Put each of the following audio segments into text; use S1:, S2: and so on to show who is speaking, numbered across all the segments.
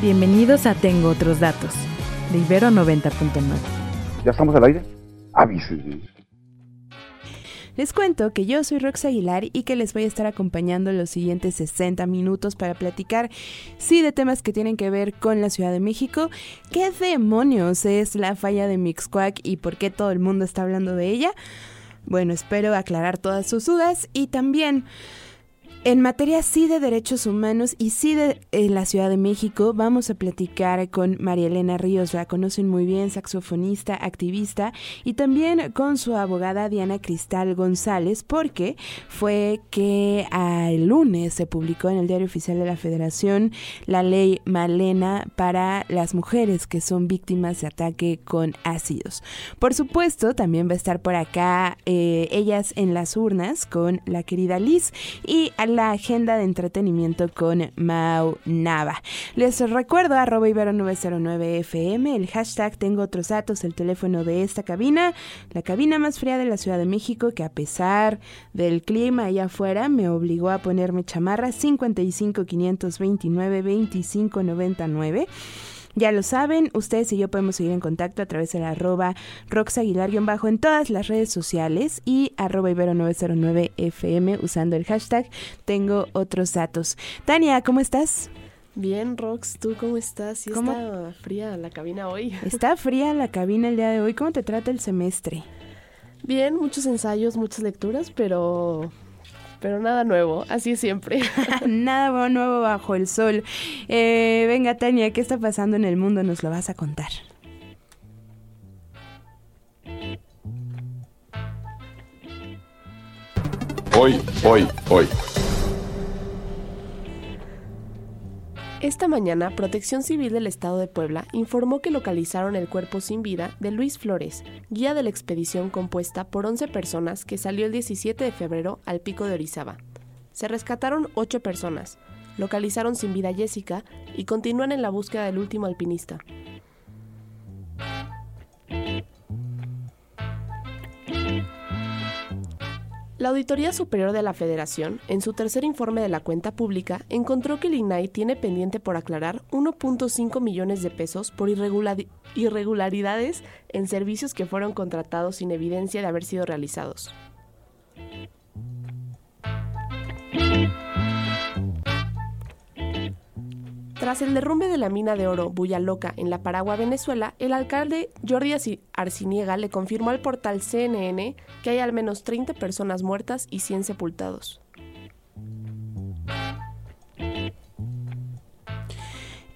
S1: Bienvenidos a Tengo Otros Datos, de Ibero 90.9.
S2: ¿Ya estamos al aire?
S3: Les cuento que yo soy Rox Aguilar y que les voy a estar acompañando los siguientes 60 minutos para platicar, sí, de temas que tienen que ver con la Ciudad de México. ¿Qué demonios es la falla de Mixquack y por qué todo el mundo está hablando de ella? Bueno, espero aclarar todas sus dudas y también... En materia sí de derechos humanos y sí de la Ciudad de México, vamos a platicar con María Elena Ríos, la conocen muy bien, saxofonista, activista, y también con su abogada Diana Cristal González, porque fue que el lunes se publicó en el Diario Oficial de la Federación la ley Malena para las mujeres que son víctimas de ataque con ácidos. Por supuesto, también va a estar por acá eh, ellas en las urnas con la querida Liz y a la agenda de entretenimiento con Mau Nava. Les recuerdo arroba ibero909fm, el hashtag tengo otros datos, el teléfono de esta cabina, la cabina más fría de la Ciudad de México que a pesar del clima allá afuera me obligó a ponerme chamarra 55 529 25 99. Ya lo saben, ustedes y yo podemos seguir en contacto a través de la arroba roxaguilar-bajo en todas las redes sociales y arroba ibero909fm usando el hashtag tengo otros datos. Tania, ¿cómo estás?
S4: Bien, Rox, ¿tú cómo estás? ¿Sí
S3: ¿Cómo?
S4: está fría la cabina hoy?
S3: Está fría la cabina el día de hoy. ¿Cómo te trata el semestre?
S4: Bien, muchos ensayos, muchas lecturas, pero pero nada nuevo, así siempre.
S3: nada nuevo bajo el sol. Eh, venga, Tania, ¿qué está pasando en el mundo? Nos lo vas a contar.
S2: Hoy, hoy, hoy.
S4: Esta mañana, Protección Civil del Estado de Puebla informó que localizaron el cuerpo sin vida de Luis Flores, guía de la expedición compuesta por 11 personas que salió el 17 de febrero al pico de Orizaba. Se rescataron 8 personas, localizaron sin vida a Jessica y continúan en la búsqueda del último alpinista. La Auditoría Superior de la Federación, en su tercer informe de la cuenta pública, encontró que el INAI tiene pendiente por aclarar 1.5 millones de pesos por irregularidades en servicios que fueron contratados sin evidencia de haber sido realizados. Tras el derrumbe de la mina de oro Bulla Loca en La Paragua, Venezuela, el alcalde Jordi Arciniega le confirmó al portal CNN que hay al menos 30 personas muertas y 100 sepultados.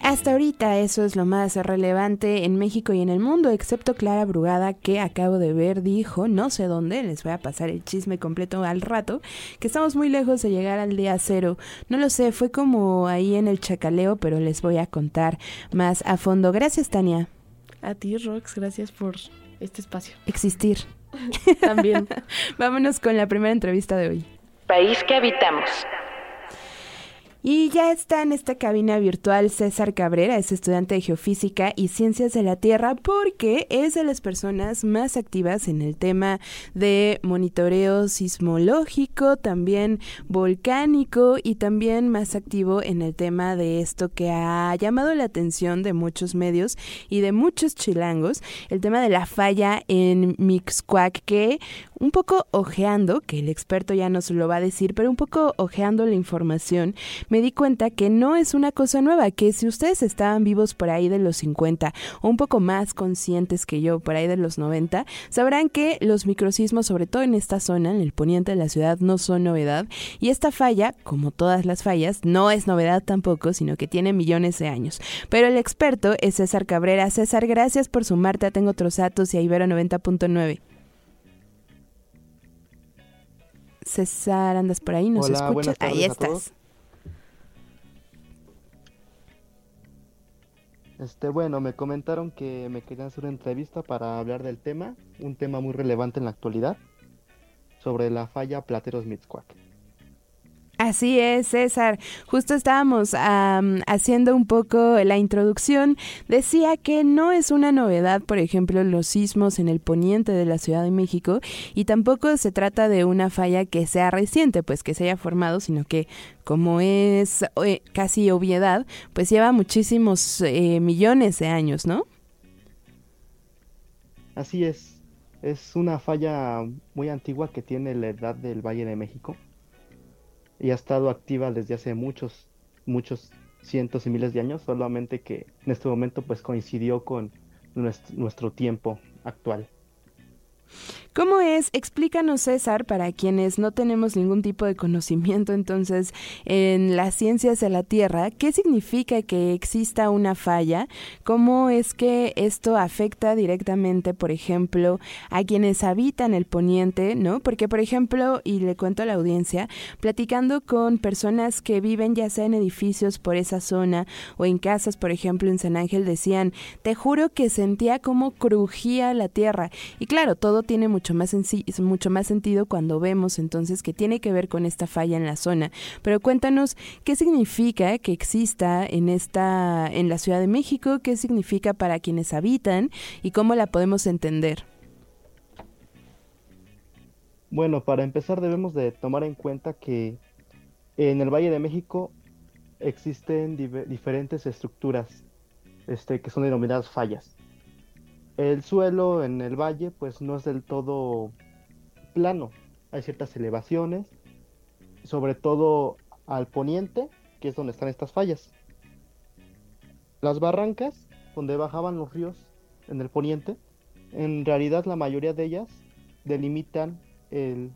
S3: Hasta ahorita eso es lo más relevante en México y en el mundo, excepto Clara Brugada que acabo de ver dijo, no sé dónde, les voy a pasar el chisme completo al rato, que estamos muy lejos de llegar al día cero. No lo sé, fue como ahí en el chacaleo, pero les voy a contar más a fondo. Gracias, Tania.
S4: A ti, Rox, gracias por este espacio.
S3: Existir.
S4: También.
S3: Vámonos con la primera entrevista de hoy.
S1: País que habitamos.
S3: Y ya está en esta cabina virtual César Cabrera, es estudiante de Geofísica y Ciencias de la Tierra porque es de las personas más activas en el tema de monitoreo sismológico, también volcánico y también más activo en el tema de esto que ha llamado la atención de muchos medios y de muchos chilangos, el tema de la falla en Mixcoac que un poco ojeando, que el experto ya nos lo va a decir, pero un poco ojeando la información, me di cuenta que no es una cosa nueva, que si ustedes estaban vivos por ahí de los 50 o un poco más conscientes que yo por ahí de los 90, sabrán que los microsismos, sobre todo en esta zona, en el poniente de la ciudad, no son novedad y esta falla, como todas las fallas, no es novedad tampoco, sino que tiene millones de años. Pero el experto es César Cabrera. César, gracias por sumarte Tengo Otros Datos y a Ibero 90.9. César, andas por ahí, nos escuchas. Ahí estás.
S5: Este, bueno, me comentaron que me querían hacer una entrevista para hablar del tema, un tema muy relevante en la actualidad, sobre la falla Plateros Mixcoac.
S3: Así es, César. Justo estábamos am, haciendo un poco la introducción. Decía que no es una novedad, por ejemplo, los sismos en el poniente de la Ciudad de México y tampoco se trata de una falla que sea reciente, pues que se haya formado, sino que como es eh, casi obviedad, pues lleva muchísimos eh, millones de años, ¿no?
S5: Así es, es una falla muy antigua que tiene la edad del Valle de México y ha estado activa desde hace muchos, muchos cientos y miles de años, solamente que en este momento pues coincidió con nuestro, nuestro tiempo actual.
S3: ¿Cómo es? Explícanos, César, para quienes no tenemos ningún tipo de conocimiento entonces en las ciencias de la Tierra, ¿qué significa que exista una falla? ¿Cómo es que esto afecta directamente, por ejemplo, a quienes habitan el poniente, ¿no? Porque, por ejemplo, y le cuento a la audiencia, platicando con personas que viven ya sea en edificios por esa zona o en casas, por ejemplo, en San Ángel, decían, te juro que sentía como crujía la tierra. Y claro, todo tiene mucho más, mucho más sentido cuando vemos entonces que tiene que ver con esta falla en la zona. Pero cuéntanos qué significa que exista en esta en la Ciudad de México, qué significa para quienes habitan y cómo la podemos entender.
S5: Bueno, para empezar debemos de tomar en cuenta que en el Valle de México existen diferentes estructuras este, que son denominadas fallas. El suelo en el valle pues no es del todo plano, hay ciertas elevaciones, sobre todo al poniente, que es donde están estas fallas. Las barrancas, donde bajaban los ríos en el poniente, en realidad la mayoría de ellas delimitan el,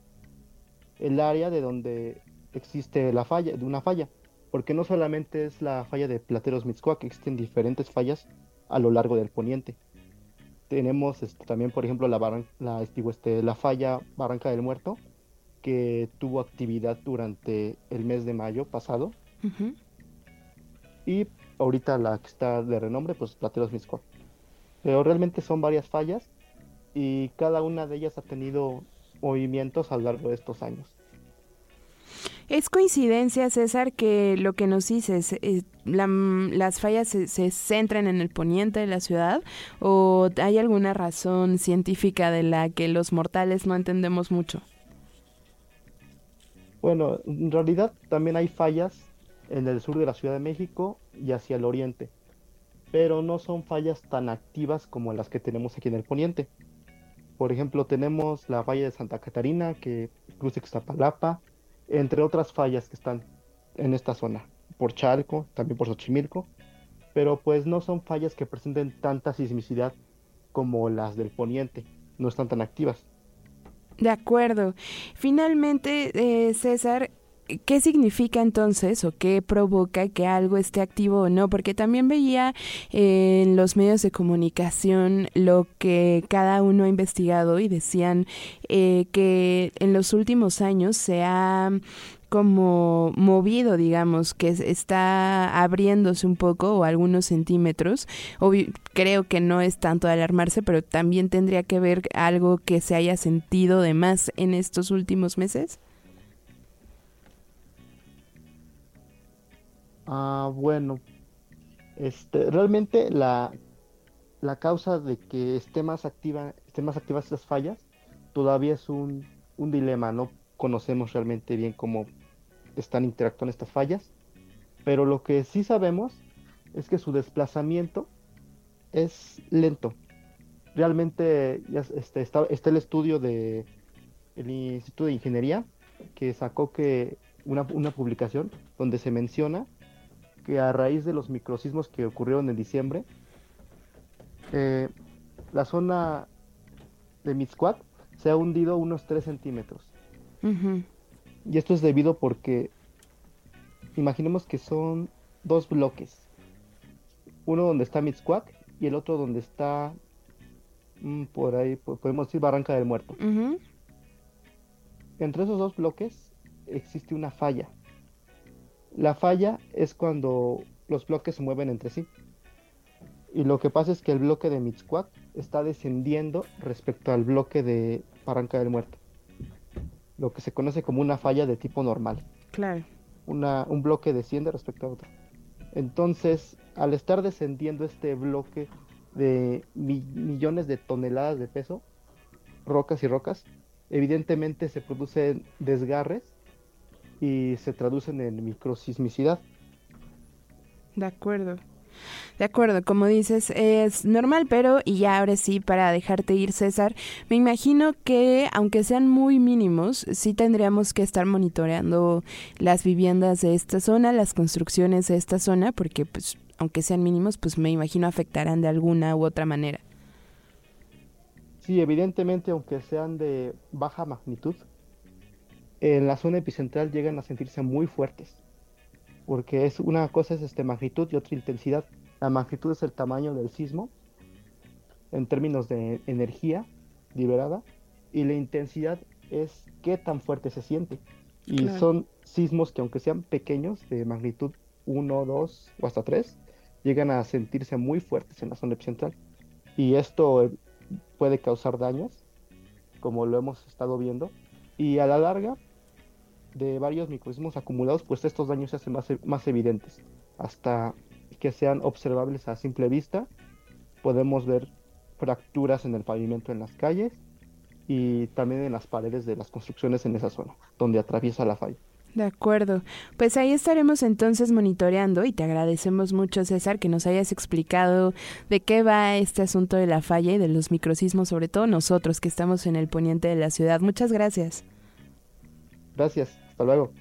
S5: el área de donde existe la falla, de una falla, porque no solamente es la falla de Plateros Mixcoac, existen diferentes fallas a lo largo del poniente. Tenemos este, también, por ejemplo, la, la, este, la falla Barranca del Muerto, que tuvo actividad durante el mes de mayo pasado. Y ahorita la que está de renombre, pues Plateros Misco. Pero realmente son varias fallas y cada una de ellas ha tenido movimientos a lo largo de estos años.
S3: ¿Es coincidencia, César, que lo que nos dices, eh, las fallas se, se, centran en el poniente de la ciudad o hay alguna razón científica de la que los mortales no entendemos mucho?
S5: Bueno, en realidad también hay fallas en el sur de la Ciudad de México y hacia el oriente, pero no son fallas tan activas como las que tenemos aquí en el poniente. Por ejemplo, tenemos la falla de Santa Catarina que cruza Ixtapalapa, entre otras fallas que están en esta zona, por Chalco, también por Xochimilco, pero pues no son fallas que presenten tanta sismicidad como las del poniente, no están tan activas.
S3: De acuerdo. Finalmente, eh, César, ¿Qué significa entonces o qué provoca que algo esté activo o no? Porque también veía en los medios de comunicación lo que cada uno ha investigado y decían eh, que en los últimos años se ha como movido, digamos, que está abriéndose un poco o algunos centímetros. creo que no es tanto de alarmarse, pero también tendría que ver algo que se haya sentido de más en estos últimos meses.
S5: Ah, bueno, este, realmente la, la causa de que esté más activa, estén más activas estas fallas todavía es un, un dilema, no conocemos realmente bien cómo están interactuando estas fallas, pero lo que sí sabemos es que su desplazamiento es lento. Realmente ya este, está, está el estudio de el Instituto de Ingeniería que sacó que una, una publicación donde se menciona que a raíz de los microsismos que ocurrieron en diciembre, eh, la zona de Mixcoac se ha hundido unos 3 centímetros. Y esto es debido porque imaginemos que son dos bloques. Uno donde está Mixcoac y el otro donde está mm, por ahí, podemos decir Barranca del Muerto. Entre esos dos bloques existe una falla. La falla es cuando los bloques se mueven entre sí. Y lo que pasa es que el bloque de Mixcoac está descendiendo respecto al bloque de Barranca del Muerto. Lo que se conoce como una falla de tipo normal.
S3: Claro.
S5: Una, un bloque desciende respecto a otro. Entonces, al estar descendiendo este bloque de mi- millones de toneladas de peso, rocas y rocas, evidentemente se producen desgarres y se traducen en microsismicidad.
S3: De acuerdo. De acuerdo, como dices, es normal, pero, y ya ahora sí, para dejarte ir, César, me imagino que, aunque sean muy mínimos, sí tendríamos que estar monitoreando las viviendas de esta zona, las construcciones de esta zona, porque, pues, aunque sean mínimos, pues me imagino afectarán de alguna u otra manera.
S5: Sí, evidentemente, aunque sean de baja magnitud, en la zona epicentral llegan a sentirse muy fuertes, porque es una cosa es este magnitud y otra intensidad. La magnitud es el tamaño del sismo en términos de energía liberada y la intensidad es qué tan fuerte se siente. Y
S3: Claro.
S5: son sismos que aunque sean pequeños, de magnitud 1, 2 o hasta 3, llegan a sentirse muy fuertes en la zona epicentral. Y esto eh, puede causar daños, como lo hemos estado viendo, y a la larga de varios microsismos acumulados, pues estos daños se hacen más, e- más evidentes. Hasta que sean observables a simple vista, podemos ver fracturas en el pavimento en las calles y también en las paredes de las construcciones en esa zona, donde atraviesa la falla.
S3: De acuerdo. Pues ahí estaremos entonces monitoreando y te agradecemos mucho, César, que nos hayas explicado de qué va este asunto de la falla y de los microsismos, sobre todo nosotros que estamos en el poniente de la ciudad. Muchas gracias.
S5: Gracias, hasta luego.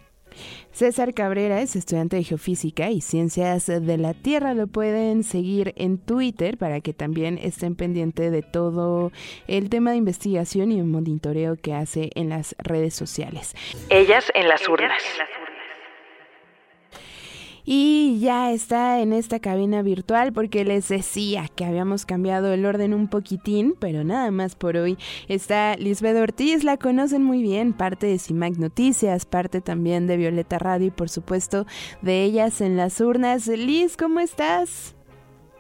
S3: César Cabrera es estudiante de Geofísica y Ciencias de la Tierra. Lo pueden seguir en Twitter para que también estén pendientes de todo el tema de investigación y monitoreo que hace en las redes sociales.
S1: Ellas en las urnas.
S3: Y ya está en esta cabina virtual porque les decía que habíamos cambiado el orden un poquitín, pero nada más por hoy. Está Lisbeth Ortiz, la conocen muy bien, parte de CIMAC Noticias, parte también de Violeta Radio y por supuesto de ellas en las urnas. Liz, ¿cómo estás?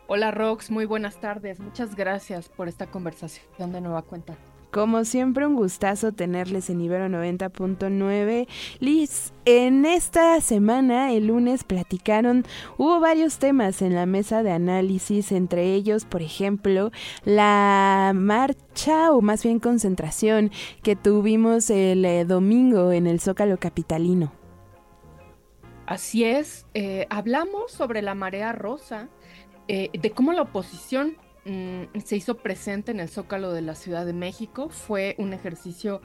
S6: Hola Rox, muy buenas tardes. Muchas gracias por esta conversación de nueva cuenta.
S3: Como siempre, un gustazo tenerles en Ibero 90.9. Liz, en esta semana, el lunes, platicaron, hubo varios temas en la mesa de análisis, entre ellos, por ejemplo, la marcha o más bien concentración que tuvimos el eh, domingo en el Zócalo Capitalino.
S6: Así es, eh, hablamos sobre la marea rosa, eh, de cómo la oposición mm, se hizo presente en el Zócalo de la Ciudad de México. Fue un ejercicio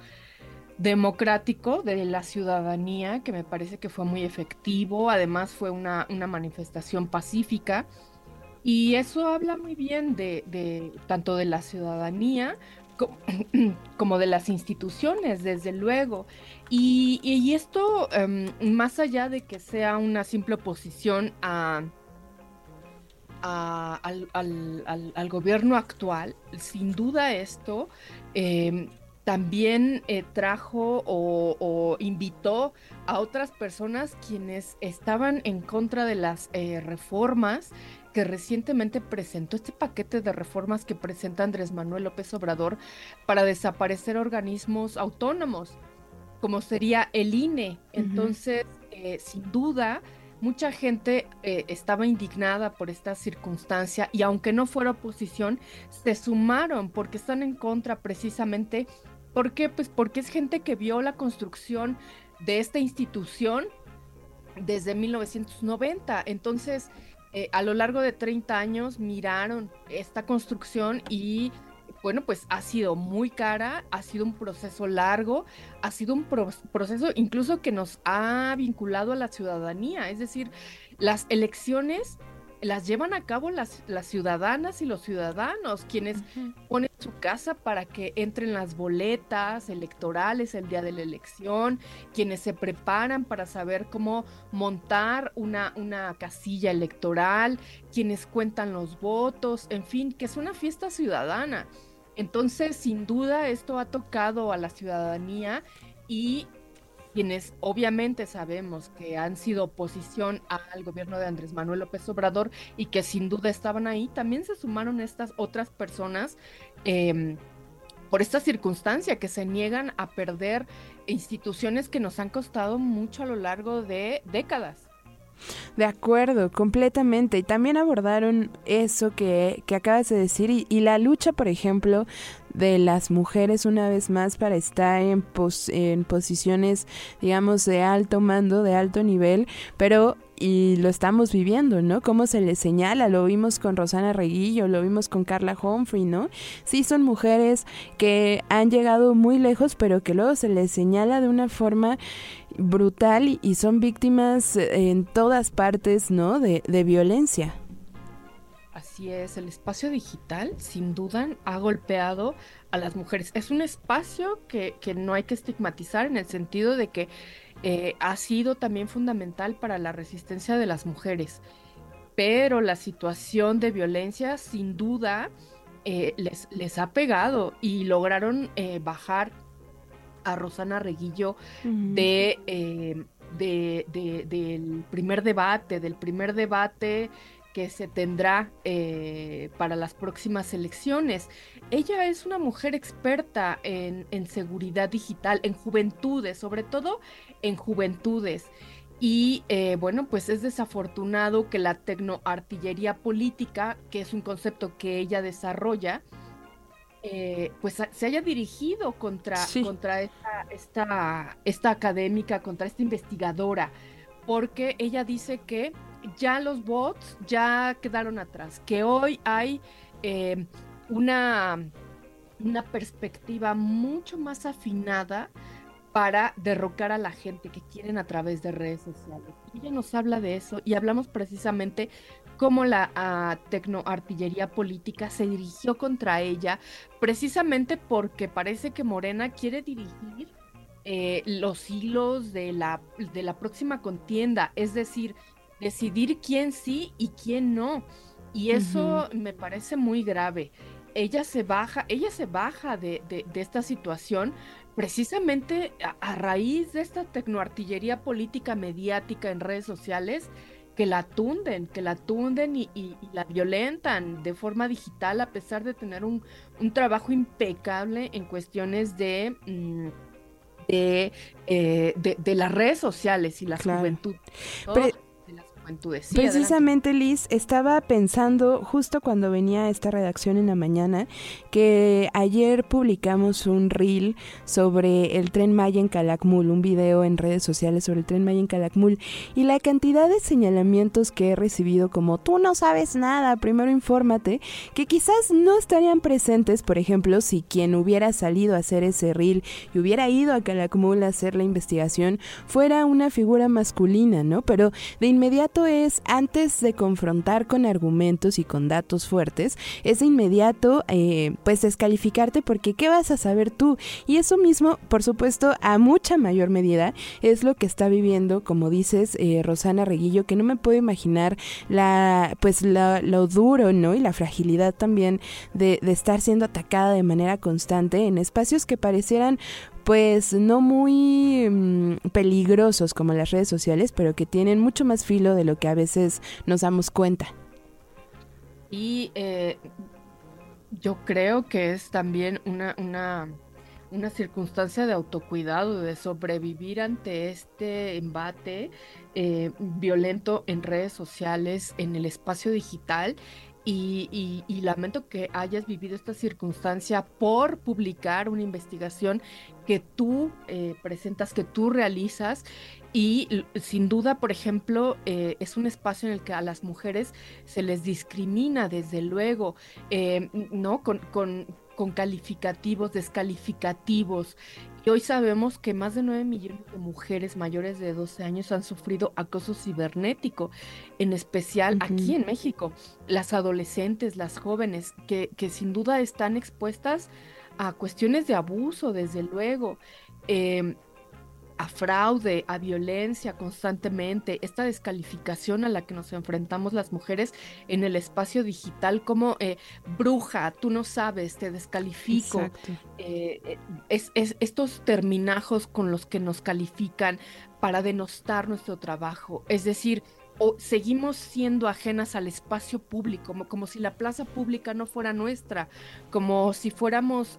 S6: democrático de la ciudadanía que me parece que fue muy efectivo. Además fue una, una manifestación pacífica. Y eso habla muy bien de, de tanto de la ciudadanía co- como de las instituciones, desde luego. Y, y esto, em, más allá de que sea una simple oposición a, a- al, al- al- al gobierno actual, sin duda esto em, también eh, trajo o, o invitó a otras personas quienes estaban en contra de las eh, reformas que recientemente presentó este paquete de reformas que presenta Andrés Manuel López Obrador para desaparecer organismos autónomos, como sería el INE. Entonces, eh, sin duda, mucha gente eh, estaba indignada por esta circunstancia y aunque no fuera oposición, se sumaron porque están en contra precisamente. ¿Por qué? Pues porque es gente que vio la construcción de esta institución desde 1990. Entonces, eh, a lo largo de 30 años miraron esta construcción y bueno, pues ha sido muy cara, ha sido un proceso largo, ha sido un pro- proceso incluso que nos ha vinculado a la ciudadanía, es decir, las elecciones las llevan a cabo las, las ciudadanas y los ciudadanos, quienes ponen su casa para que entren las boletas electorales el día de la elección, quienes se preparan para saber cómo montar una, una casilla electoral, quienes cuentan los votos, en fin, que es una fiesta ciudadana. Entonces, sin duda, esto ha tocado a la ciudadanía y quienes obviamente sabemos que han sido oposición al gobierno de Andrés Manuel López Obrador y que sin duda estaban ahí, también se sumaron estas otras personas em, por esta circunstancia, que se niegan a perder instituciones que nos han costado mucho a lo largo de décadas.
S3: De acuerdo, completamente. Y también abordaron eso que, que acabas de decir y, y, la lucha, por ejemplo, de las mujeres una vez más para estar en, pos, en posiciones, digamos, de alto mando, de alto nivel, pero y lo estamos viviendo, ¿no? Cómo se les señala, lo vimos con Rosana Reguillo, lo vimos con Carla Humphrey, ¿no? Sí, son mujeres que han llegado muy lejos, pero que luego se les señala de una forma brutal y son víctimas en todas partes, ¿no? De, de violencia.
S6: Así es, el espacio digital sin duda ha golpeado a las mujeres. Es un espacio que, que no hay que estigmatizar en el sentido de que eh, ha sido también fundamental para la resistencia de las mujeres. Pero la situación de violencia sin duda eh, les, les, ha pegado y lograron eh, bajar a Rosana Reguillo de, de, de, del primer debate, del primer debate que se tendrá eh, para las próximas elecciones. Ella es una mujer experta en, en, seguridad digital, en juventudes, sobre todo en juventudes. Y eh, bueno, pues es desafortunado que la tecnoartillería política, que es un concepto que ella desarrolla, eh, pues se haya dirigido contra, sí. contra esta, esta, esta académica, contra esta investigadora, porque ella dice que ya los bots ya quedaron atrás, que hoy hay eh, una, una perspectiva mucho más afinada para derrocar a la gente que quieren a través de redes sociales. Ella nos habla de eso y hablamos precisamente cómo la uh, tecnoartillería política se dirigió contra ella, precisamente porque parece que Morena quiere dirigir eh, los hilos de la, de la próxima contienda, es decir, decidir quién sí y quién no. Y eso uh -huh. me parece muy grave. Ella se baja, ella se baja de, de, de esta situación precisamente a, a, raíz de esta tecnoartillería política mediática en redes sociales que la tunden, que la tunden y, y, y la violentan de forma digital a pesar de tener un, un trabajo impecable en cuestiones de... De, eh, de, de, las redes sociales y la claro. juventud.
S3: Pero, Precisamente. Liz, estaba pensando justo cuando venía esta redacción en la mañana que ayer publicamos un reel sobre el tren Maya en Calakmul, un video en redes sociales sobre el tren Maya en Calakmul y la cantidad de señalamientos que he recibido como tú no sabes nada, primero infórmate, que quizás no estarían presentes, por ejemplo, si quien hubiera salido a hacer ese reel y hubiera ido a Calakmul a hacer la investigación fuera una figura masculina, ¿no? Pero de inmediato es, antes de confrontar con argumentos y con datos fuertes, es de inmediato, eh, pues, descalificarte porque ¿qué vas a saber tú? Y eso mismo, por supuesto, a mucha mayor medida, es lo que está viviendo, como dices, eh, Rosana Reguillo, que no me puedo imaginar la, pues, la, lo duro, ¿no? Y la fragilidad también de, de estar siendo atacada de manera constante en espacios que parecieran pues no muy mmm, peligrosos como las redes sociales, pero que tienen mucho más filo de lo que a veces nos damos cuenta.
S6: Y eh, yo creo que es también una, una, una, circunstancia de autocuidado, de sobrevivir ante este embate eh, violento en redes sociales, en el espacio digital y, y, y, lamento que hayas vivido esta circunstancia por publicar una investigación que tú eh, presentas, que tú realizas. Y sin duda, por ejemplo, eh, es un espacio en el que a las mujeres se les discrimina, desde luego, eh, ¿no? Con, con, con calificativos, descalificativos. Y hoy sabemos que más de 9 millones de mujeres mayores de 12 años han sufrido acoso cibernético, en especial uh -huh. aquí en México. Las adolescentes, las jóvenes, que, que, sin duda están expuestas a cuestiones de abuso, desde luego. Eh, a fraude, a violencia constantemente, esta descalificación a la que nos enfrentamos las mujeres en el espacio digital como eh, bruja, tú no sabes, te descalifico. Eh, eh, es, estos terminajos con los que nos califican para denostar nuestro trabajo. Es decir, o seguimos siendo ajenas al espacio público, como, como si la plaza pública no fuera nuestra, como si fuéramos...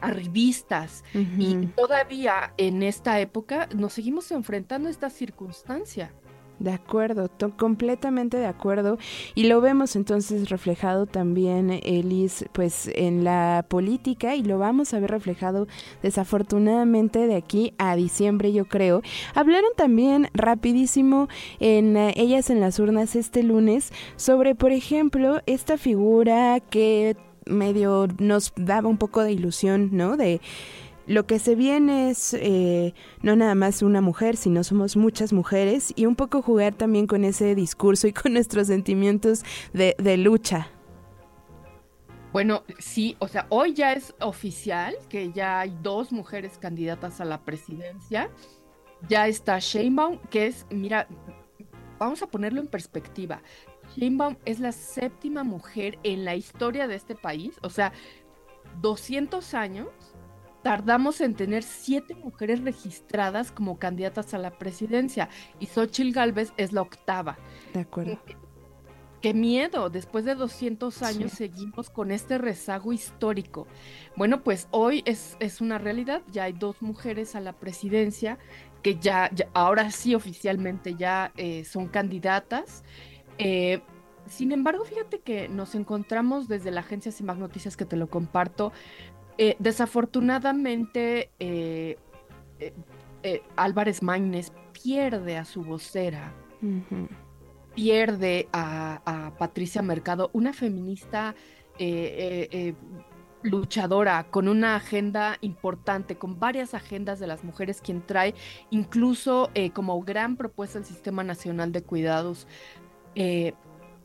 S6: Arribistas y todavía en esta época nos seguimos enfrentando a esta circunstancia.
S3: De acuerdo, completamente de acuerdo. Y lo vemos entonces reflejado también, Elis, pues en la política y lo vamos a ver reflejado desafortunadamente de aquí a diciembre, yo creo. Hablaron también rapidísimo en Ellas en las Urnas este lunes sobre, por ejemplo, esta figura que medio nos daba un poco de ilusión, ¿no? De lo que se viene es eh, no nada más una mujer, sino somos muchas mujeres y un poco jugar también con ese discurso y con nuestros sentimientos de, de lucha.
S6: Bueno, sí, o sea, hoy ya es oficial que ya hay dos mujeres candidatas a la presidencia. Ya está Sheinbaum, que es, mira, vamos a ponerlo en perspectiva. Sheinbaum es la séptima mujer en la historia de este país, o sea, 200 años tardamos en tener siete mujeres registradas como candidatas a la presidencia y Xochitl Galvez es la octava.
S3: De acuerdo.
S6: Qué miedo, después de 200 años seguimos con este rezago histórico. Bueno, pues hoy es, es, una realidad, ya hay dos mujeres a la presidencia que ya, ahora sí oficialmente ya eh, son candidatas. Eh, sin embargo, fíjate que nos encontramos desde la agencia CIMAC Noticias que te lo comparto. Eh, desafortunadamente, eh, Álvarez Maínez pierde a su vocera, pierde a, Patricia Mercado, una feminista luchadora, con una agenda importante, con varias agendas de las mujeres, quien trae incluso como gran propuesta el Sistema Nacional de Cuidados eh,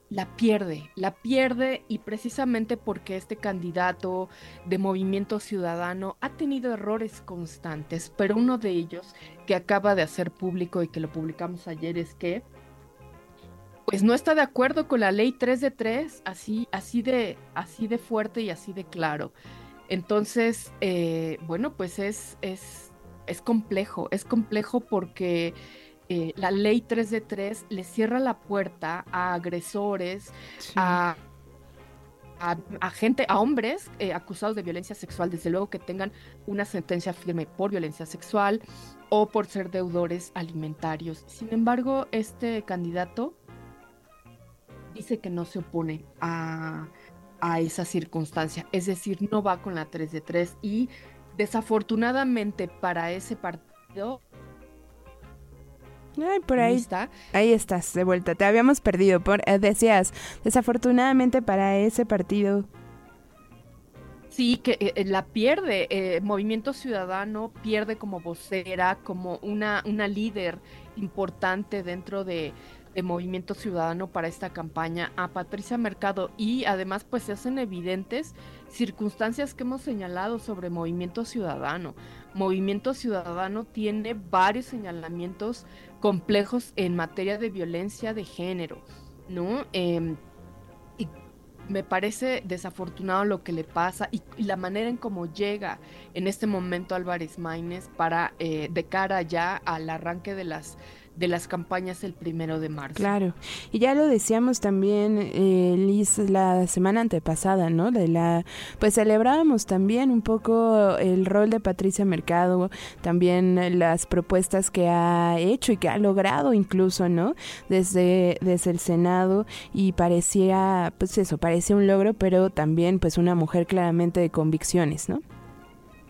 S6: la pierde, la pierde y precisamente porque este candidato de movimiento ciudadano ha tenido errores constantes, pero uno de ellos que acaba de hacer público y que lo publicamos ayer es que pues no está de acuerdo con la ley 3 de 3, así, así, de, así de fuerte y así de claro. Entonces, eh, bueno, pues es, es, es complejo, es complejo porque eh, la ley 3 de 3 le cierra la puerta a agresores, a, a, gente, a hombres eh, acusados de violencia sexual, desde luego que tengan una sentencia firme por violencia sexual o por ser deudores alimentarios. Sin embargo, este candidato dice que no se opone a, a esa circunstancia, es decir, no va con la 3 de 3 y desafortunadamente para ese partido
S3: Ay, por ahí. está. Ahí estás, de vuelta. Te habíamos perdido. Por, eh, decías, desafortunadamente para ese partido.
S6: Sí, que eh, eh, la pierde. Movimiento Ciudadano pierde como vocera, como una, una líder importante dentro de, de Movimiento Ciudadano para esta campaña a Patricia Mercado y además pues se hacen evidentes circunstancias que hemos señalado sobre Movimiento Ciudadano. Movimiento Ciudadano tiene varios señalamientos complejos en materia de violencia de género, ¿no? Em, y me parece desafortunado lo que le pasa y, la manera en cómo llega en este momento Álvarez Maínez para eh, de cara ya al arranque de las de las campañas el primero de marzo.
S3: Claro, y ya lo decíamos también, eh, Liz, la semana antepasada, ¿no? De la, pues celebrábamos también un poco el rol de Patricia Mercado, también las propuestas que ha hecho y que ha logrado incluso, ¿no? Desde, desde el Senado y parecía, pues eso, parecía un logro, pero también pues una mujer claramente de convicciones, ¿no?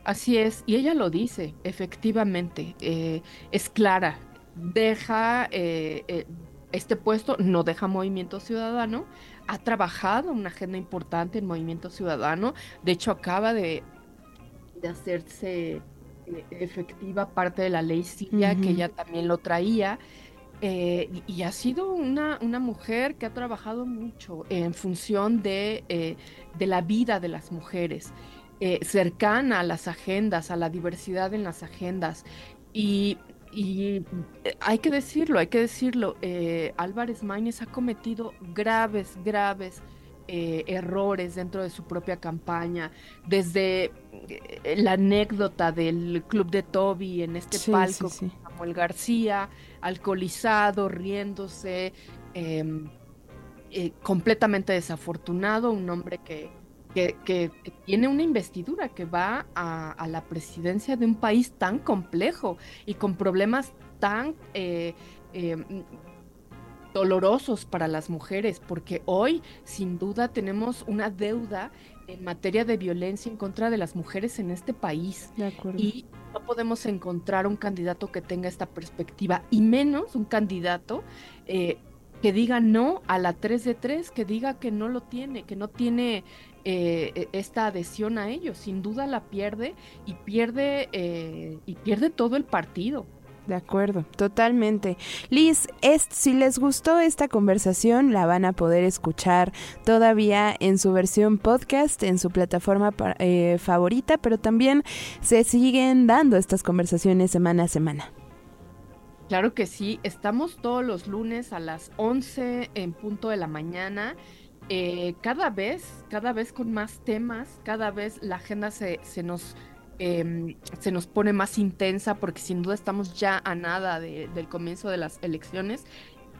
S6: Así es, y ella lo dice, efectivamente, eh, es clara, deja eh, eh, este puesto, no deja Movimiento Ciudadano, ha trabajado una agenda importante en Movimiento Ciudadano, de hecho acaba de, de hacerse eh, efectiva parte de la ley Siria, que ella también lo traía, y, ha sido una, una, mujer que ha trabajado mucho en función de, de la vida de las mujeres. eh, cercana a las agendas, a la diversidad en las agendas. Y, y eh, hay que decirlo, hay que decirlo, eh, Álvarez Maínez ha cometido graves, graves errores dentro de su propia campaña, desde la anécdota del club de Toby en este palco con Samuel García, alcoholizado, riéndose, em, completamente desafortunado, un hombre que, que, tiene una investidura que va a, la presidencia de un país tan complejo y con problemas tan eh, eh, dolorosos para las mujeres, porque hoy sin duda tenemos una deuda en materia de violencia en contra de las mujeres en este país. Y no podemos encontrar un candidato que tenga esta perspectiva, y menos un candidato eh, que diga no a la 3 de 3, que diga que no lo tiene, que no tiene eh, e, esta adhesión a ellos. Sin duda la pierde y pierde, eh, y pierde todo el partido.
S3: De acuerdo, totalmente. Liz, es, si les gustó esta conversación, la van a poder escuchar todavía en su versión podcast, en su plataforma eh, favorita, pero también se siguen dando estas conversaciones semana a semana.
S6: Claro que sí, estamos todos los lunes a las 11 en punto de la mañana eh, cada vez, cada vez con más temas, cada vez la agenda se, se nos em, se nos pone más intensa porque sin duda estamos ya a nada del comienzo de las elecciones.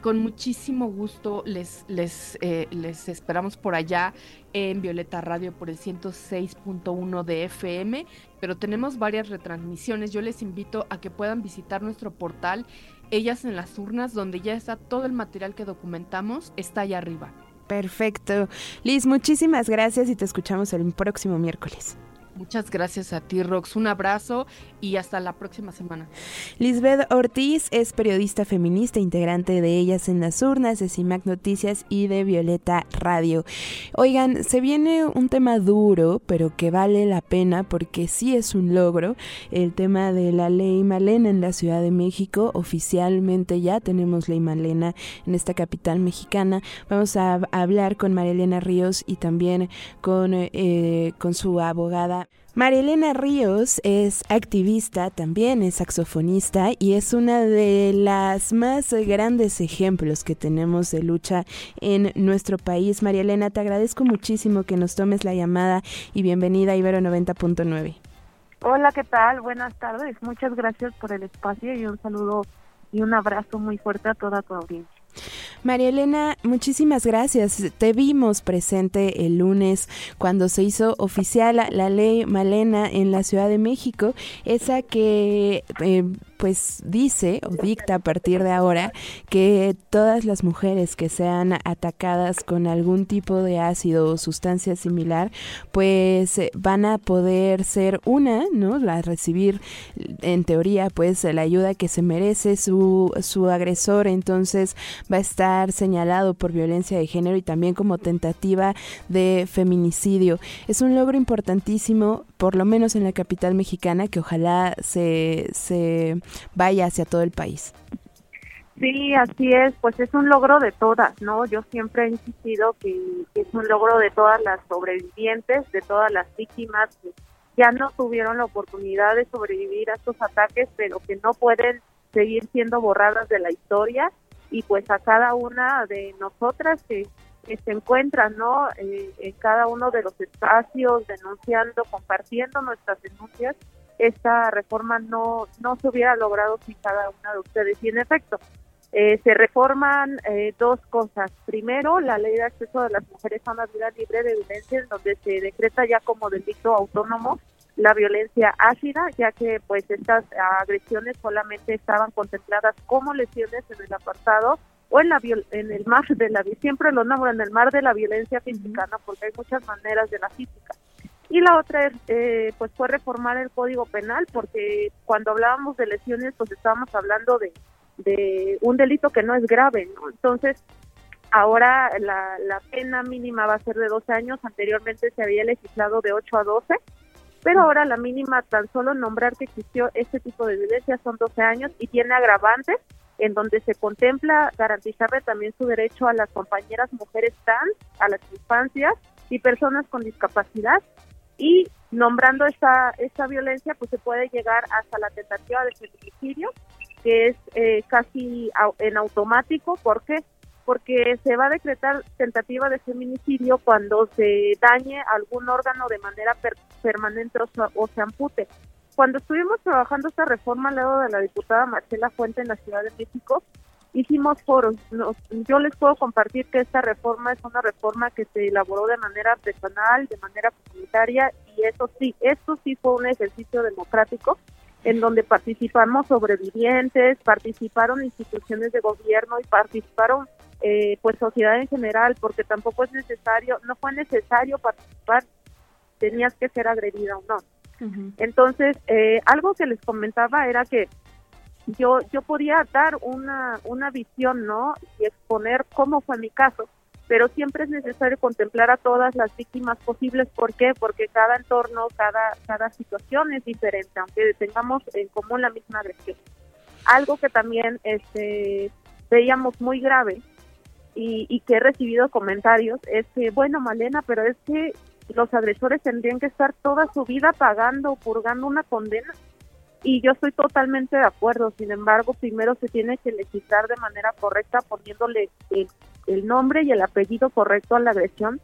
S6: Con muchísimo gusto les, les, eh, les esperamos por allá en Violeta Radio por el 106.1 de FM, pero tenemos varias retransmisiones. Yo les invito a que puedan visitar nuestro portal Ellas en las Urnas, donde ya está todo el material que documentamos, está allá arriba.
S3: Perfecto. Liz, muchísimas gracias y te escuchamos el próximo miércoles.
S6: Muchas gracias a ti, Rox. Un abrazo y hasta la próxima semana.
S3: Lisbeth Ortiz es periodista feminista, integrante de Ellas en las Urnas, de CIMAC Noticias y de Violeta Radio. Oigan, se viene un tema duro, pero que vale la pena porque sí es un logro. El tema de la ley Malena en la Ciudad de México. Oficialmente ya tenemos ley Malena en esta capital mexicana. Vamos a hablar con María Ríos y también con, eh, con su abogada Marilena Ríos es activista, también es saxofonista y es una de las más grandes ejemplos que tenemos de lucha en nuestro país. María Elena, te agradezco muchísimo que nos tomes la llamada y bienvenida a Ibero 90.9.
S7: Hola, ¿qué tal? Buenas tardes. Muchas gracias por el espacio y un saludo y un abrazo muy fuerte a toda tu audiencia.
S3: María Elena, muchísimas gracias. Te vimos presente el lunes cuando se hizo oficial la, ley Malena en la Ciudad de México, esa que eh, pues dice o dicta a partir de ahora que todas las mujeres que sean atacadas con algún tipo de ácido o sustancia similar, pues van a poder ser una, ¿no? A recibir en teoría pues la ayuda que se merece su, su agresor, entonces va a estar señalado por violencia de género y también como tentativa de feminicidio. Es un logro importantísimo, por lo menos en la capital mexicana, que ojalá se, se vaya hacia todo el país.
S7: Sí, así es, pues es un logro de todas, ¿no? Yo siempre he insistido que, es un logro de todas las sobrevivientes, de todas las víctimas que ya no tuvieron la oportunidad de sobrevivir a estos ataques, pero que no pueden seguir siendo borradas de la historia y pues a cada una de nosotras que, se encuentran, ¿no? Eh, en cada uno de los espacios denunciando, compartiendo nuestras denuncias, esta reforma no, no se hubiera logrado sin cada una de ustedes. Y en efecto, eh, se reforman eh, dos cosas. Primero, la ley de acceso de las mujeres a una vida libre de violencia, en donde se decreta ya como delito autónomo la violencia ácida, ya que pues estas agresiones solamente estaban contempladas como lesiones en el apartado o en la en el mar de la siempre lo nombro en el mar de la violencia física, ¿no? Porque hay muchas maneras de la física. Y la otra es, eh, pues fue reformar el Código Penal, porque cuando hablábamos de lesiones, pues estábamos hablando de, de un delito que no es grave, ¿no? Entonces, ahora la, la pena mínima va a ser de 12 años, anteriormente se había legislado de 8 a 12, pero ahora la mínima, tan solo nombrar que existió este tipo de violencia son 12 años y tiene agravantes en donde se contempla garantizarle también su derecho a las compañeras mujeres trans, a las infancias y personas con discapacidad y nombrando esta, esta violencia pues se puede llegar hasta la tentativa de feminicidio que es eh, casi en automático. ¿Por qué? Porque se va a decretar tentativa de feminicidio cuando se dañe algún órgano de manera per- permanente o, o se ampute. Cuando estuvimos trabajando esta reforma al lado de la diputada Marcela Fuente en la Ciudad de México, hicimos foros. Nos- yo les puedo compartir que esta reforma es una reforma que se elaboró de manera artesanal, de manera comunitaria, y eso sí, esto sí fue un ejercicio democrático en donde participamos sobrevivientes, participaron instituciones de gobierno y participaron eh, pues sociedad en general, porque tampoco es necesario, no fue necesario participar, tenías que ser agredida o no. Entonces, eh, algo que les comentaba era que yo yo podía dar una una visión, ¿no? Y exponer cómo fue mi caso, pero siempre es necesario contemplar a todas las víctimas posibles. ¿Por qué? Porque cada entorno, cada cada situación es diferente, aunque tengamos en común la misma agresión. Algo que también este veíamos muy grave y, y que he recibido comentarios es que, bueno, Malena, pero es que los agresores tendrían que estar toda su vida pagando o purgando una condena. Y yo estoy totalmente de acuerdo. Sin embargo, primero se tiene que legislar de manera correcta, poniéndole el, el nombre y el apellido correcto a la agresión,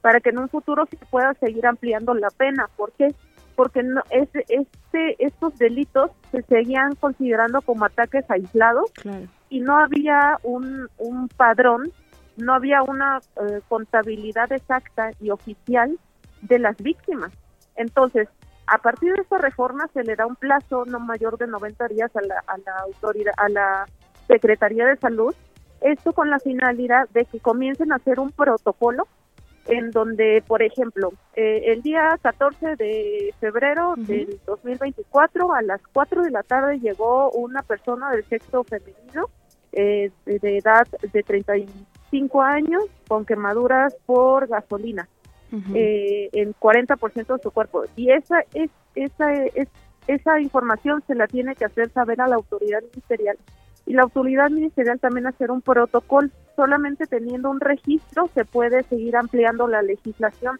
S7: para que en un futuro se pueda seguir ampliando la pena. ¿Por qué? Porque no, este, este, estos delitos se seguían considerando como ataques aislados
S3: Claro.
S7: Y no había un, un padrón, no había una eh, contabilidad exacta y oficial de las víctimas. Entonces, a partir de esta reforma se le da un plazo no mayor de 90 días a la, a la autoridad, a la Secretaría de Salud, esto con la finalidad de que comiencen a hacer un protocolo en donde, por ejemplo, eh, el día 14 de febrero del 2024 a las 4 de la tarde llegó una persona del sexo femenino eh, de, edad de 35 años con quemaduras por gasolina eh, en 40% de su cuerpo. Y esa es esa es esa información se la tiene que hacer saber a la autoridad ministerial y la autoridad ministerial también hacer un protocolo. Solamente teniendo un registro se puede seguir ampliando la legislación.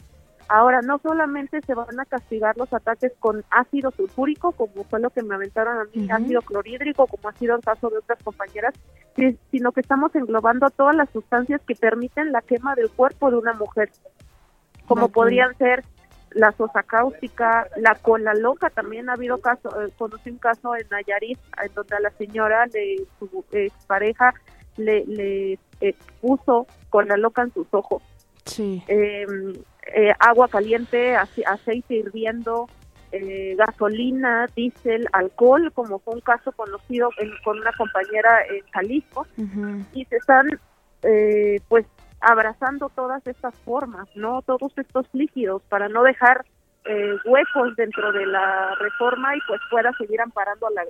S7: Ahora, no solamente se van a castigar los ataques con ácido sulfúrico, como fue lo que me aventaron a mí, ácido clorhídrico, como ha sido el caso de otras compañeras, si- sino que estamos englobando todas las sustancias que permiten la quema del cuerpo de una mujer, como podrían ser la sosa cáustica, la cola loca, también ha habido caso, eh, conocí un caso en Nayarit, en donde a la señora, de su expareja, le, le eh, puso cola loca en sus ojos.
S3: Sí.
S7: Eh, eh, agua caliente, ace- aceite hirviendo, eh, gasolina, diésel, alcohol, como fue un caso conocido en- con una compañera en Jalisco, y se están eh, pues abrazando todas estas formas, no todos estos líquidos para no dejar eh, huecos dentro de la reforma y pues pueda seguir amparando a la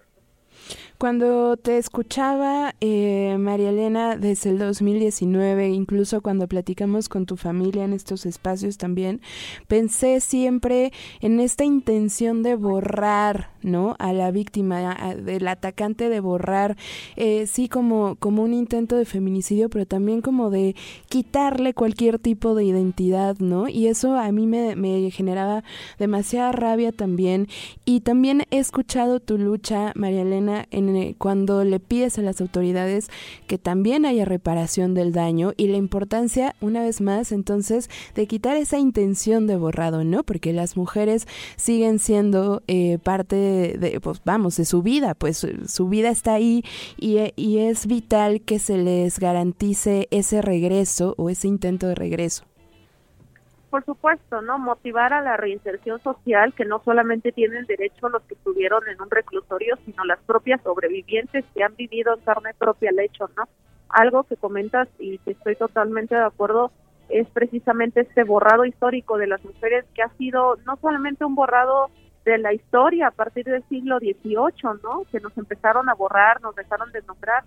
S3: Cuando te escuchaba, eh, María Elena, desde el 2019, incluso cuando platicamos con tu familia en estos espacios también, pensé siempre en esta intención de borrar, ¿no? A la víctima, a- del atacante de borrar, eh, sí como, como un intento de feminicidio, pero también como de quitarle cualquier tipo de identidad, ¿no? Y eso a mí me, me generaba demasiada rabia también. Y también he escuchado tu lucha, María Elena, en, eh, cuando le pides a las autoridades que también haya reparación del daño y la importancia, una vez más, entonces, de quitar esa intención de borrado, ¿no? Porque las mujeres siguen siendo eh, parte de, pues vamos, de su vida, pues eh, su vida está ahí eh, y es vital que se les garantice ese regreso o ese intento de regreso.
S7: Por supuesto, ¿no? Motivar a la reinserción social, que no solamente tienen derecho los que estuvieron en un reclusorio, sino las propias sobrevivientes que han vivido en carne propia el hecho, ¿no? Algo que comentas y que estoy totalmente de acuerdo es precisamente este borrado histórico de las mujeres que ha sido no solamente un borrado de la historia a partir del siglo XVIII, ¿no? Que nos empezaron a borrar, nos dejaron de nombrar,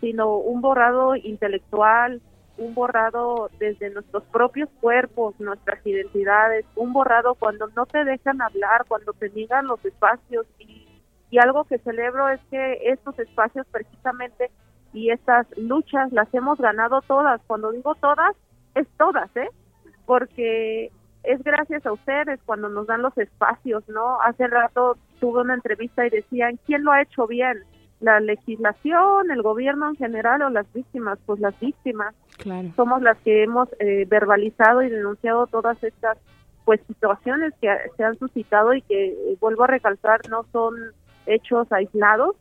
S7: sino un borrado intelectual, un borrado desde nuestros propios cuerpos, nuestras identidades, un borrado cuando no te dejan hablar, cuando te niegan los espacios y, algo que celebro es que estos espacios precisamente y estas luchas las hemos ganado todas. Cuando digo todas, es todas, ¿eh? Porque es gracias a ustedes cuando nos dan los espacios, ¿no? Hace rato tuve una entrevista y decían, ¿quién lo ha hecho bien? ¿La legislación, el gobierno en general o las víctimas? Pues las víctimas. Somos las que hemos eh, verbalizado y denunciado todas estas pues situaciones que se han suscitado y que, eh, vuelvo a recalcar, no son hechos aislados,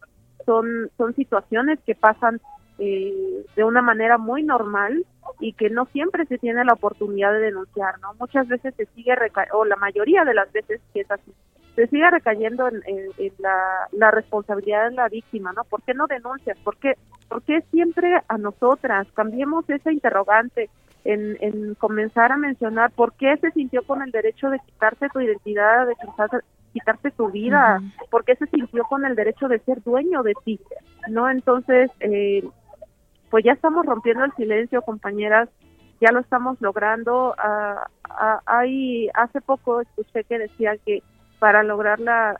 S7: son, son situaciones que pasan eh, de una manera muy normal y que no siempre se tiene la oportunidad de denunciar, ¿no? Muchas veces se sigue, reca o la mayoría de las veces que es así, se sigue recayendo en, en, la, la, responsabilidad de la víctima, ¿no? ¿Por qué no denuncias? ¿Por qué, ¿Por qué siempre a nosotras? Cambiemos esa interrogante en, en comenzar a mencionar por qué se sintió con el derecho de quitarse tu identidad, de quitarse, quitarse tu vida, por qué se sintió con el derecho de ser dueño de ti, ¿no? Entonces, eh, pues ya estamos rompiendo el silencio, compañeras, ya lo estamos logrando. Ah, ah, hay hace poco escuché que decía que para lograr la,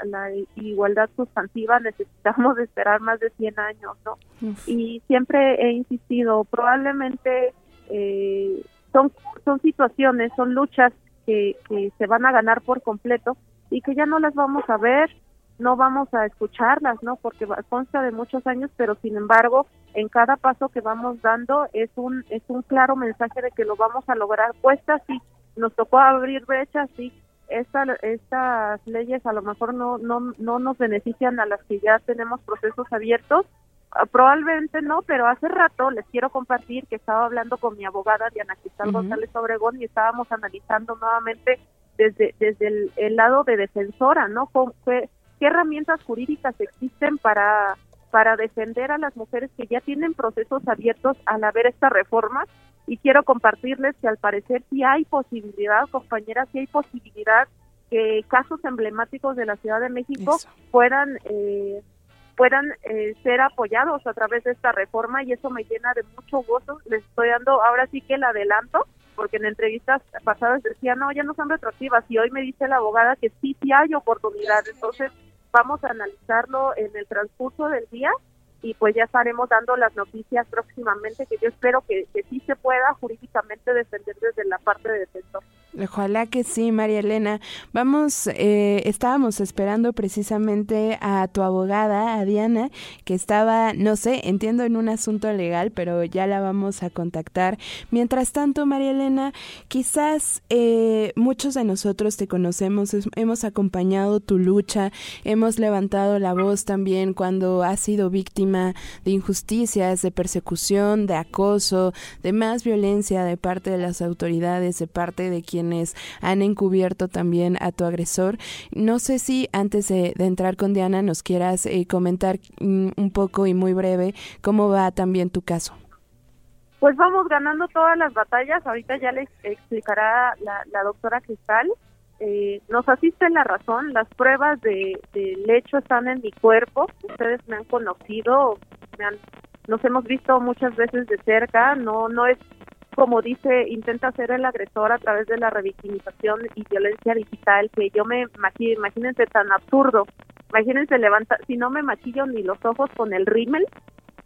S7: igualdad sustantiva necesitamos esperar más de 100 años, ¿no? Y siempre he insistido, probablemente eh, son, son situaciones, son luchas que, que se van a ganar por completo y que ya no las vamos a ver, no vamos a escucharlas, ¿no? Porque consta de muchos años, pero sin embargo, en cada paso que vamos dando es un es un claro mensaje de que lo vamos a lograr. Cuesta sí, nos tocó abrir brechas, sí, estas leyes a lo mejor no, no, no nos benefician a las que ya tenemos procesos abiertos, ah, probablemente no, pero hace rato les quiero compartir que estaba hablando con mi abogada Diana Cristal González Obregón y estábamos analizando nuevamente desde, desde el, lado de defensora, ¿no? ¿Qué, ¿Qué herramientas jurídicas existen para para defender a las mujeres que ya tienen procesos abiertos al haber esta reforma y quiero compartirles que al parecer sí hay posibilidad, compañeras, sí hay posibilidad que casos emblemáticos de la Ciudad de México puedan eh, puedan eh, ser apoyados a través de esta reforma y eso me llena de mucho gozo. Les estoy dando ahora sí que el adelanto, porque en entrevistas pasadas decía, no, ya no son retroactivas y hoy me dice la abogada que sí, sí hay oportunidad. Entonces vamos a analizarlo en el transcurso del día y pues ya estaremos dando las noticias próximamente que yo espero que, que sí se pueda jurídicamente defender desde la parte de defensor.
S3: Ojalá que sí, María Elena. Vamos, eh, estábamos esperando precisamente a tu abogada, a Diana, que estaba, no sé, entiendo en un asunto legal, pero ya la vamos a contactar. Mientras tanto, María Elena, quizás eh, muchos de nosotros te conocemos, hemos acompañado tu lucha, hemos levantado la voz también cuando has sido víctima de injusticias, de persecución, de acoso, de más violencia de parte de las autoridades, de parte de quien han encubierto también a tu agresor. No sé si antes de, entrar con Diana nos quieras eh, comentar mm, un poco y muy breve cómo va también tu caso.
S7: Pues vamos ganando todas las batallas. Ahorita ya les explicará la, doctora Cristal. Eh, nos asiste la razón. Las pruebas de, del hecho están en mi cuerpo. Ustedes me han conocido, me han, nos hemos visto muchas veces de cerca. No, no es como dice, intenta ser el agresor a través de la revictimización y violencia digital, que yo me imagino, imagínense tan absurdo, imagínense levantar, si no me maquillo ni los ojos con el rímel,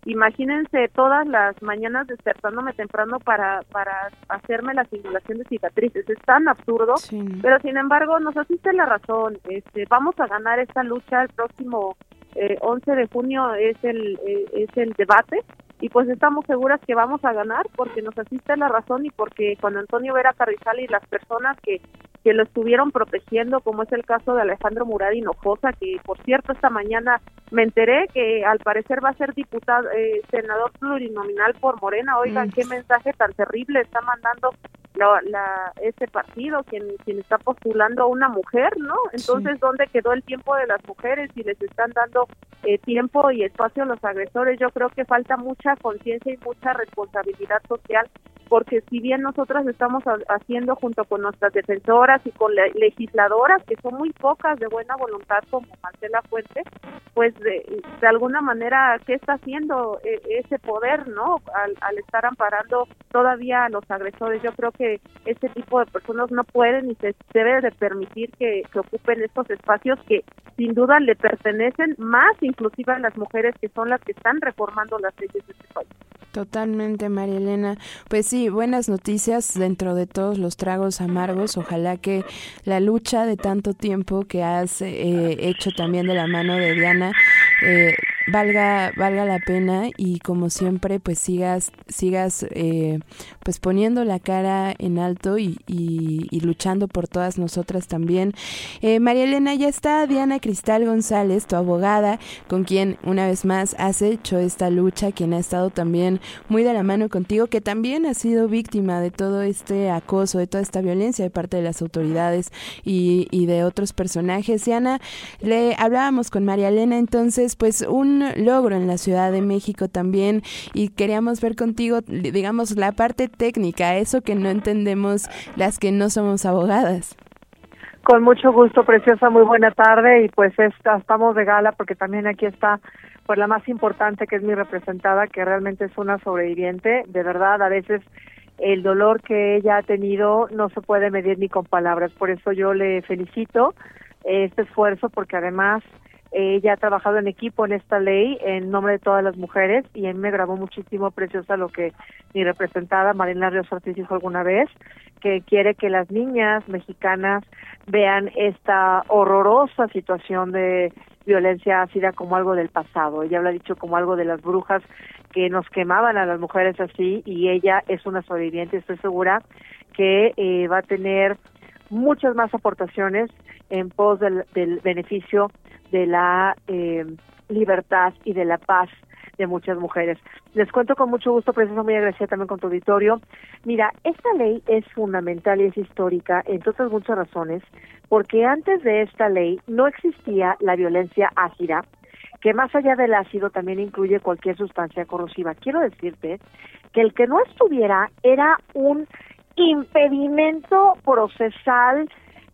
S7: imagínense todas las mañanas despertándome temprano para, para hacerme la simulación de cicatrices, es tan absurdo, pero sin embargo nos asiste la razón, este, vamos a ganar esta lucha el próximo eh, 11 de junio es el, eh, es el debate, y pues estamos seguras que vamos a ganar porque nos asiste la razón y porque con Antonio Vera Carrizal y las personas que, que lo estuvieron protegiendo, como es el caso de Alejandro Murad Hinojosa, que por cierto esta mañana me enteré que al parecer va a ser diputado, eh, senador plurinominal por Morena. Oigan, mm. qué mensaje tan terrible está mandando la, la, ese partido, quien, quien está postulando a una mujer, ¿no? Entonces, ¿dónde quedó el tiempo de las mujeres y les están dando eh, tiempo y espacio a los agresores? Yo creo que falta mucha conciencia y mucha responsabilidad social porque si bien nosotras estamos haciendo junto con nuestras defensoras y con legisladoras, que son muy pocas de buena voluntad como Marcela Fuente, pues de, alguna manera, ¿qué está haciendo eh, ese poder, no? Al, estar amparando todavía a los agresores. Yo creo que ese tipo de personas no pueden ni se debe de permitir que, que ocupen estos espacios que sin duda le pertenecen más inclusive a las mujeres que son las que están reformando las leyes de este país.
S3: Totalmente, María Elena. Pues sí, buenas noticias dentro de todos los tragos amargos. Ojalá que la lucha de tanto tiempo que has eh, hecho también de la mano de Diana eh, valga valga la pena y como siempre pues sigas sigas eh, pues poniendo la cara en alto y, y, luchando por todas nosotras también. Eh, María Elena ya está Diana Cristal González tu abogada con quien una vez más has hecho esta lucha quien ha estado también muy de la mano contigo que también ha sido víctima de todo este acoso de toda esta violencia de parte de las autoridades y, y de otros personajes. Diana le hablábamos con María Elena entonces pues un logro en la Ciudad de México también y queríamos ver contigo, digamos, la parte técnica, eso que no entendemos las que no somos abogadas.
S8: Con mucho gusto, preciosa, muy buena tarde y pues estamos de gala porque también aquí está pues la más importante que es mi representada, que realmente es una sobreviviente, de verdad a veces el dolor que ella ha tenido no se puede medir ni con palabras, por eso yo le felicito este esfuerzo porque además ella ha trabajado en equipo en esta ley en nombre de todas las mujeres y él me grabó muchísimo preciosa lo que mi representada Marina Ríos Ortiz dijo alguna vez, que quiere que las niñas mexicanas vean esta horrorosa situación de violencia ácida como algo del pasado. Ella lo ha dicho como algo de las brujas que nos quemaban a las mujeres así y ella es una sobreviviente, estoy segura que eh, va a tener muchas más aportaciones en pos del, del beneficio de la eh, libertad y de la paz de muchas mujeres. Les cuento con mucho gusto, eso muy agradecida también con tu auditorio. Mira, esta ley es fundamental y es histórica, entre otras muchas razones, porque antes de esta ley no existía la violencia ácida, que más allá del ácido también incluye cualquier sustancia corrosiva. Quiero decirte que el que no estuviera era un impedimento procesal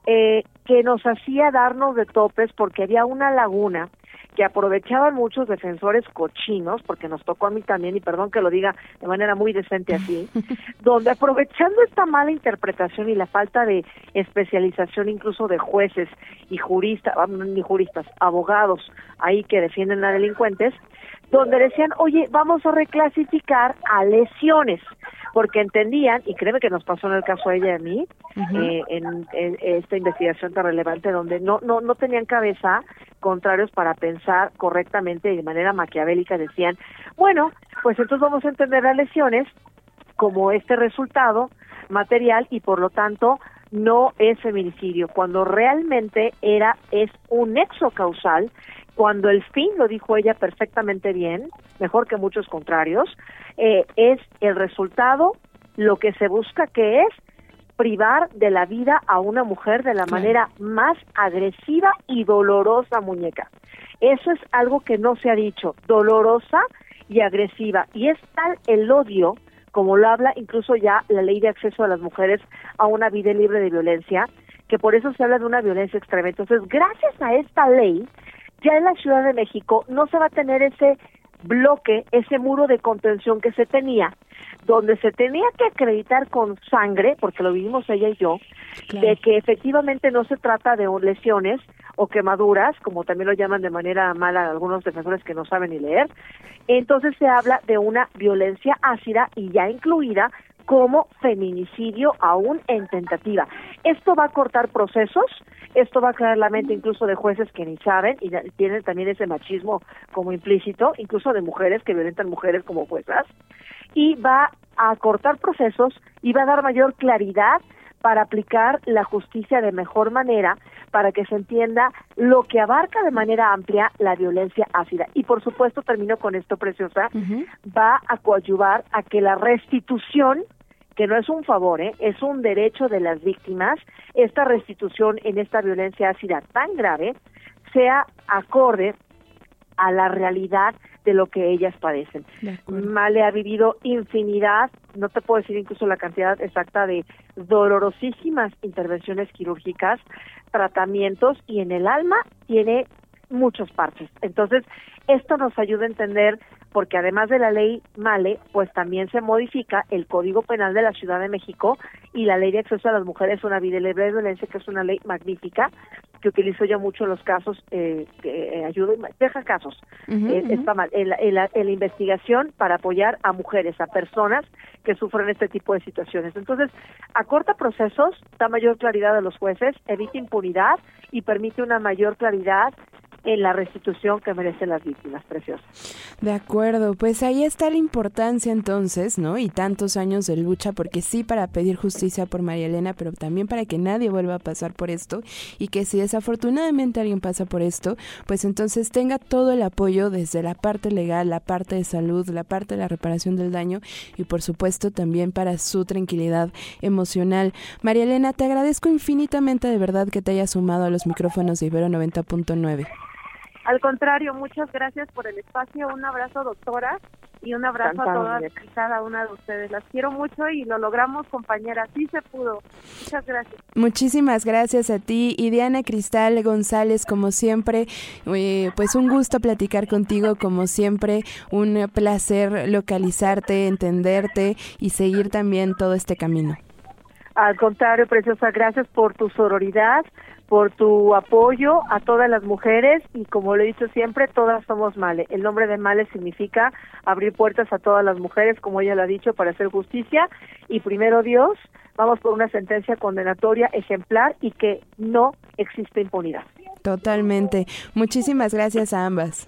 S8: eh, que nos hacía darnos de topes porque había una laguna que aprovechaban muchos defensores cochinos, porque nos tocó a mí también, y perdón que lo diga de manera muy decente así, donde aprovechando esta mala interpretación y la falta de especialización incluso de jueces y juristas, ah, ni juristas, abogados ahí que defienden a delincuentes, donde decían, oye, vamos a reclasificar a lesiones, porque entendían, y créeme que nos pasó en el caso de ella y a mí, eh, en, esta investigación tan relevante, donde no, no, no tenían cabeza contrarios para pensar correctamente y de manera maquiavélica, decían, bueno, pues entonces vamos a entender las lesiones como este resultado material y por lo tanto no es feminicidio, cuando realmente era, es un nexo causal cuando el fin, lo dijo ella perfectamente bien, mejor que muchos contrarios, eh, es el resultado, lo que se busca que es privar de la vida a una mujer de la manera más agresiva y dolorosa, muñeca. Eso es algo que no se ha dicho, dolorosa y agresiva. Y es tal el odio, como lo habla incluso ya la ley de acceso a las mujeres a una vida libre de violencia, que por eso se habla de una violencia extrema. Entonces, gracias a esta ley, ya en la Ciudad de México no se va a tener ese bloque, ese muro de contención que se tenía, donde se tenía que acreditar con sangre, porque lo vivimos ella y yo, de que efectivamente no se trata de lesiones o quemaduras, como también lo llaman de manera mala algunos defensores que no saben ni leer. Entonces se habla de una violencia ácida y ya incluida como feminicidio aún en tentativa. Esto va a cortar procesos, esto va a crear la mente incluso de jueces que ni saben y tienen también ese machismo como implícito, incluso de mujeres que violentan mujeres como juezas, y va a cortar procesos y va a dar mayor claridad para aplicar la justicia de mejor manera, para que se entienda lo que abarca de manera amplia la violencia ácida. Y por supuesto, termino con esto, preciosa, va a coadyuvar a que la restitución que no es un favor, ¿eh? es un derecho de las víctimas, esta restitución en esta violencia ácida tan grave sea acorde a la realidad de lo que ellas padecen. Male ha vivido infinidad, no te puedo decir incluso la cantidad exacta de dolorosísimas intervenciones quirúrgicas, tratamientos y en el alma tiene muchos parches. Entonces, esto nos ayuda a entender
S7: porque además de la ley Male, pues también se modifica el Código Penal de la Ciudad de México y la Ley de Acceso a las Mujeres a una vida libre de violencia, que es una ley magnífica, que utilizo yo mucho en los casos, eh, que eh, ayuda, deja casos, eh, está mal, en la, en la- en la investigación para apoyar a mujeres, a personas que sufren este tipo de situaciones. Entonces, acorta procesos, da mayor claridad a los jueces, evita impunidad y permite una mayor claridad en la restitución que merecen las víctimas preciosas.
S3: De acuerdo, pues ahí está la importancia entonces, ¿no? Y tantos años de lucha, porque sí para pedir justicia por María Elena, pero también para que nadie vuelva a pasar por esto y que si desafortunadamente alguien pasa por esto, pues entonces tenga todo el apoyo desde la parte legal, la parte de salud, la parte de la reparación del daño y por supuesto también para su tranquilidad emocional. María Elena, te agradezco infinitamente de verdad que te hayas sumado a los micrófonos de Ibero 90.9.
S7: Al contrario, muchas gracias por el espacio. Un abrazo, doctora, y un abrazo a todas y cada una de ustedes. Las quiero mucho y lo logramos, compañera. Sí se pudo. Muchas gracias.
S3: Muchísimas gracias a ti y Diana Cristal González, como siempre, eh, pues un gusto platicar contigo, como siempre, un placer localizarte, entenderte y seguir también todo este camino.
S7: Al contrario, preciosa, gracias por tu sororidad, por tu apoyo a todas las mujeres y como lo he dicho siempre, todas somos Male. El nombre de Male significa abrir puertas a todas las mujeres, como ella lo ha dicho, para hacer justicia y primero Dios, vamos por una sentencia condenatoria ejemplar y que no existe impunidad.
S3: Totalmente. Muchísimas gracias a ambas.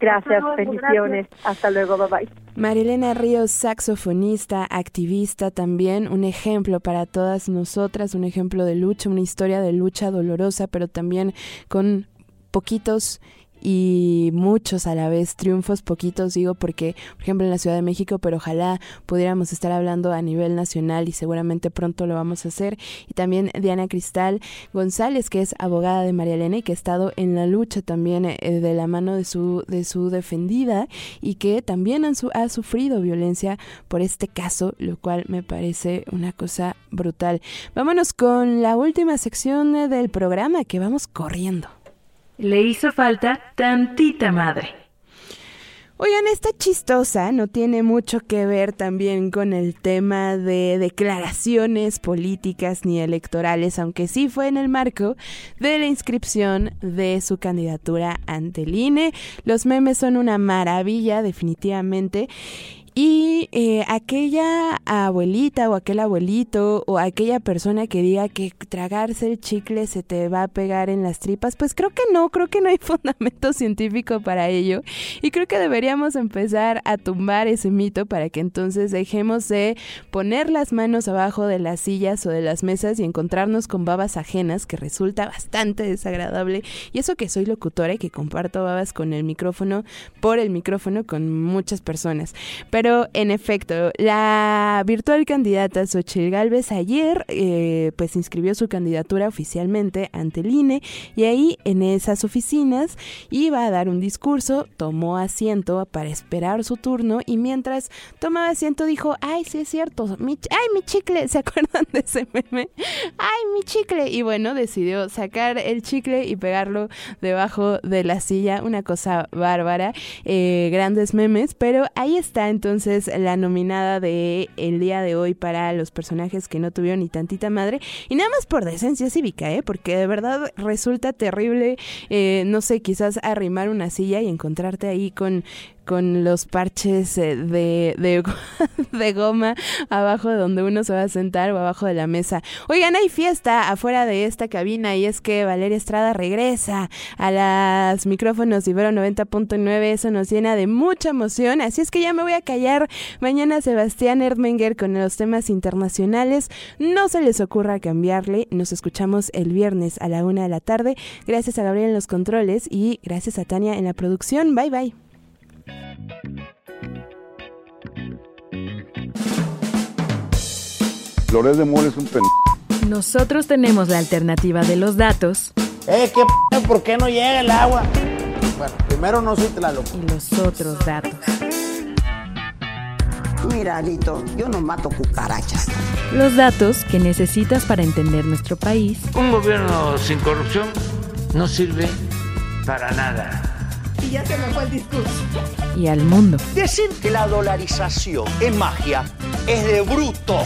S7: Gracias,
S8: luego,
S7: bendiciones. Hasta luego, bye bye.
S3: Marilena Ríos, saxofonista, activista también, un ejemplo para todas nosotras, un ejemplo de lucha, una historia de lucha dolorosa, pero también con poquitos y muchos a la vez, triunfos poquitos, digo, porque, por ejemplo, en la Ciudad de México, pero ojalá pudiéramos estar hablando a nivel nacional y seguramente pronto lo vamos a hacer. Y también Diana Cristal González, que es abogada de María Elena y que ha estado en la lucha también eh, de la mano de su, de su defendida y que también han su- ha sufrido violencia por este caso, lo cual me parece una cosa brutal. Vámonos con la última sección eh, del programa, que vamos corriendo.
S1: Le hizo falta tantita madre.
S3: Oigan, esta chistosa no tiene mucho que ver también con el tema de declaraciones políticas ni electorales, aunque sí fue en el marco de la inscripción de su candidatura ante el INE. Los memes son una maravilla, definitivamente. Y eh, aquella abuelita o aquel abuelito o aquella persona que diga que tragarse el chicle se te va a pegar en las tripas, pues creo que no, creo que no hay fundamento científico para ello. Y creo que deberíamos empezar a tumbar ese mito para que entonces dejemos de poner las manos abajo de las sillas o de las mesas y encontrarnos con babas ajenas, que resulta bastante desagradable. Y eso que soy locutora y que comparto babas con el micrófono, por el micrófono con muchas personas. Pero en efecto, la virtual candidata Xochitl Galvez ayer eh, pues inscribió su candidatura oficialmente ante el INE y ahí en esas oficinas iba a dar un discurso, tomó asiento para esperar su turno y mientras tomaba asiento dijo, ay, sí es cierto, mi, ay, mi chicle, ¿se acuerdan de ese meme? Ay, mi chicle. Y bueno, decidió sacar el chicle y pegarlo debajo de la silla, una cosa bárbara, eh, grandes memes, pero ahí está entonces la nominada de el día de hoy para los personajes que no tuvieron ni tantita madre y nada más por decencia cívica, ¿eh? porque de verdad resulta terrible, eh, no sé, quizás arrimar una silla y encontrarte ahí con con los parches eh, de, de, goma abajo de donde uno se va a sentar o abajo de la mesa. Oigan, hay fiesta afuera de esta cabina y es que Valeria Estrada regresa a las micrófonos Ibero 90.9. Eso nos llena de mucha emoción. Así es que ya me voy a callar. Mañana Sebastián Erdmenger con los temas internacionales. No se les ocurra cambiarle. Nos escuchamos el viernes a la una de la tarde. Gracias a Gabriel en los controles y gracias a Tania en la producción. Bye bye.
S2: Loret de Mola es un pendejo.
S1: Nosotros tenemos la alternativa de los datos
S9: Eh, ¿qué p ¿Por qué no llega el agua? Bueno, primero no soy Tlaloc.
S1: y los otros datos.
S8: Mira, Alito, yo no mato cucarachas.
S1: Los datos que necesitas para entender nuestro país
S10: Un gobierno sin corrupción no sirve para nada.
S11: Y ya se me fue el discurso.
S1: Y al mundo.
S9: Decir que la dolarización es magia es de bruto.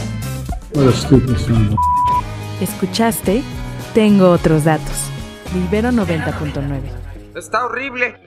S1: ¿Escuchaste? Tengo otros datos. De Ibero 90.9.
S12: Está horrible.